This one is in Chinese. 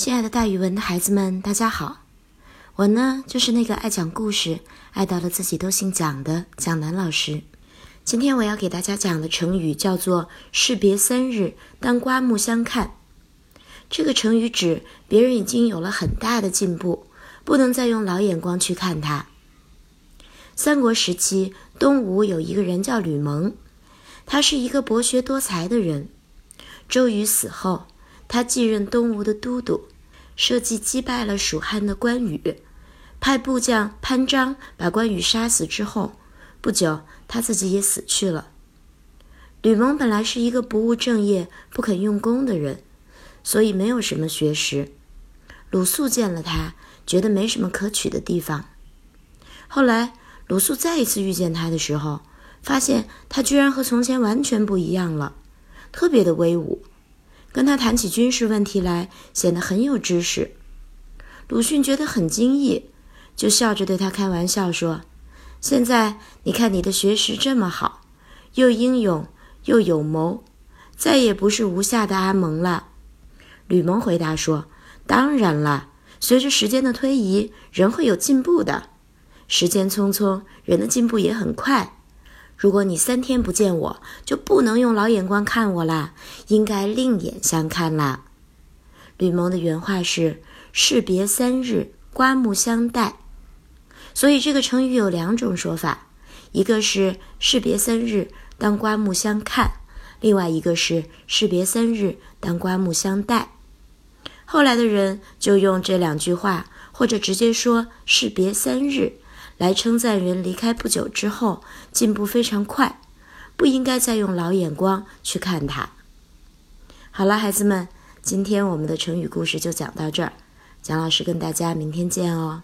亲爱的，大语文的孩子们，大家好！我呢，就是那个爱讲故事、爱到了自己都姓蒋的蒋楠老师。今天我要给大家讲的成语叫做“士别三日，当刮目相看”。这个成语指别人已经有了很大的进步，不能再用老眼光去看他。三国时期，东吴有一个人叫吕蒙，他是一个博学多才的人。周瑜死后，他继任东吴的都督。设计击败了蜀汉的关羽，派部将潘璋把关羽杀死之后，不久他自己也死去了。吕蒙本来是一个不务正业、不肯用功的人，所以没有什么学识。鲁肃见了他，觉得没什么可取的地方。后来鲁肃再一次遇见他的时候，发现他居然和从前完全不一样了，特别的威武。跟他谈起军事问题来，显得很有知识。鲁迅觉得很惊异，就笑着对他开玩笑说：“现在你看你的学识这么好，又英勇又有谋，再也不是无下的阿蒙了。”吕蒙回答说：“当然了，随着时间的推移，人会有进步的。时间匆匆，人的进步也很快。”如果你三天不见我，就不能用老眼光看我啦，应该另眼相看啦。吕蒙的原话是“士别三日，刮目相待”，所以这个成语有两种说法，一个是“士别三日，当刮目相看”，另外一个是“士别三日，当刮目相待”。后来的人就用这两句话，或者直接说“士别三日”。来称赞人离开不久之后进步非常快，不应该再用老眼光去看他。好了，孩子们，今天我们的成语故事就讲到这儿，蒋老师跟大家明天见哦。